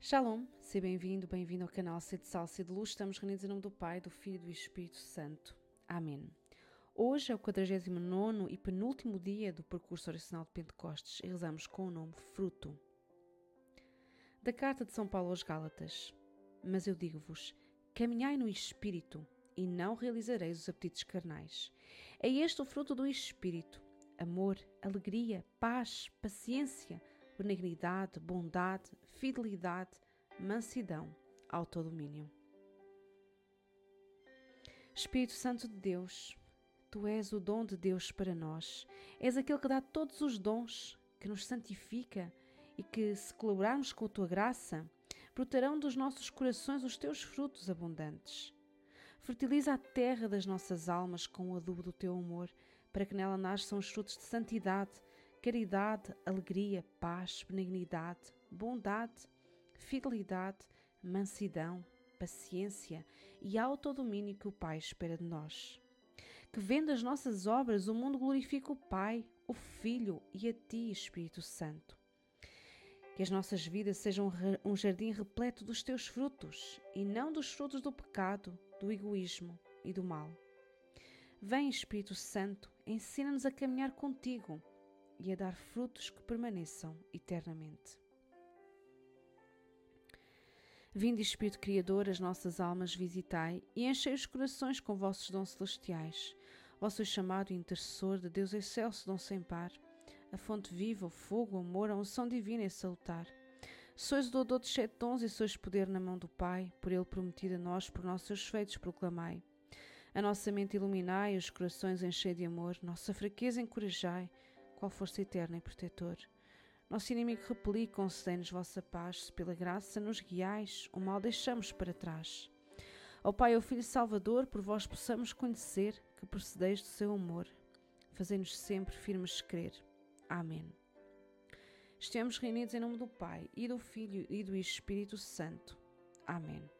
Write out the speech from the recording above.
Shalom, seja bem-vindo, bem-vindo ao canal Sede Sal, Sede Luz. Estamos reunidos em nome do Pai, do Filho e do Espírito Santo. Amém. Hoje é o 49 e penúltimo dia do percurso oracional de Pentecostes e rezamos com o nome Fruto. Da carta de São Paulo aos Gálatas. Mas eu digo-vos: caminhai no Espírito e não realizareis os apetites carnais. É este o fruto do Espírito: amor, alegria, paz, paciência benignidade, bondade, fidelidade, mansidão, autodomínio. Espírito Santo de Deus, Tu és o dom de Deus para nós. És aquele que dá todos os dons, que nos santifica e que, se colaborarmos com a Tua graça, brotarão dos nossos corações os Teus frutos abundantes. Fertiliza a terra das nossas almas com o adubo do Teu amor, para que nela nasçam os frutos de santidade, caridade, alegria, paz, benignidade, bondade, fidelidade, mansidão, paciência e autodomínio que o Pai espera de nós. Que vendo as nossas obras o mundo glorifique o Pai, o Filho e a Ti, Espírito Santo. Que as nossas vidas sejam um jardim repleto dos Teus frutos e não dos frutos do pecado, do egoísmo e do mal. Vem, Espírito Santo, ensina-nos a caminhar contigo e a dar frutos que permaneçam eternamente. Vinde, Espírito Criador, as nossas almas visitai e enchei os corações com vossos dons celestiais. Vosso chamado intercessor de Deus excelso, dom sem par, a fonte viva, o fogo, o amor, a unção divina e salutar. Sois o doador de sete dons e sois poder na mão do Pai, por ele prometido a nós, por nossos feitos proclamai. A nossa mente iluminai, os corações enchei de amor, nossa fraqueza encorajai, qual força eterna e protetor. Nosso inimigo repeli, concedei-nos vossa paz, se pela graça nos guiais, o mal deixamos para trás. Ao Pai, ao Filho Salvador, por vós possamos conhecer que procedeis do seu amor. Fazei-nos sempre firmes crer. Amém. Estamos reunidos em nome do Pai, e do Filho, e do Espírito Santo. Amém.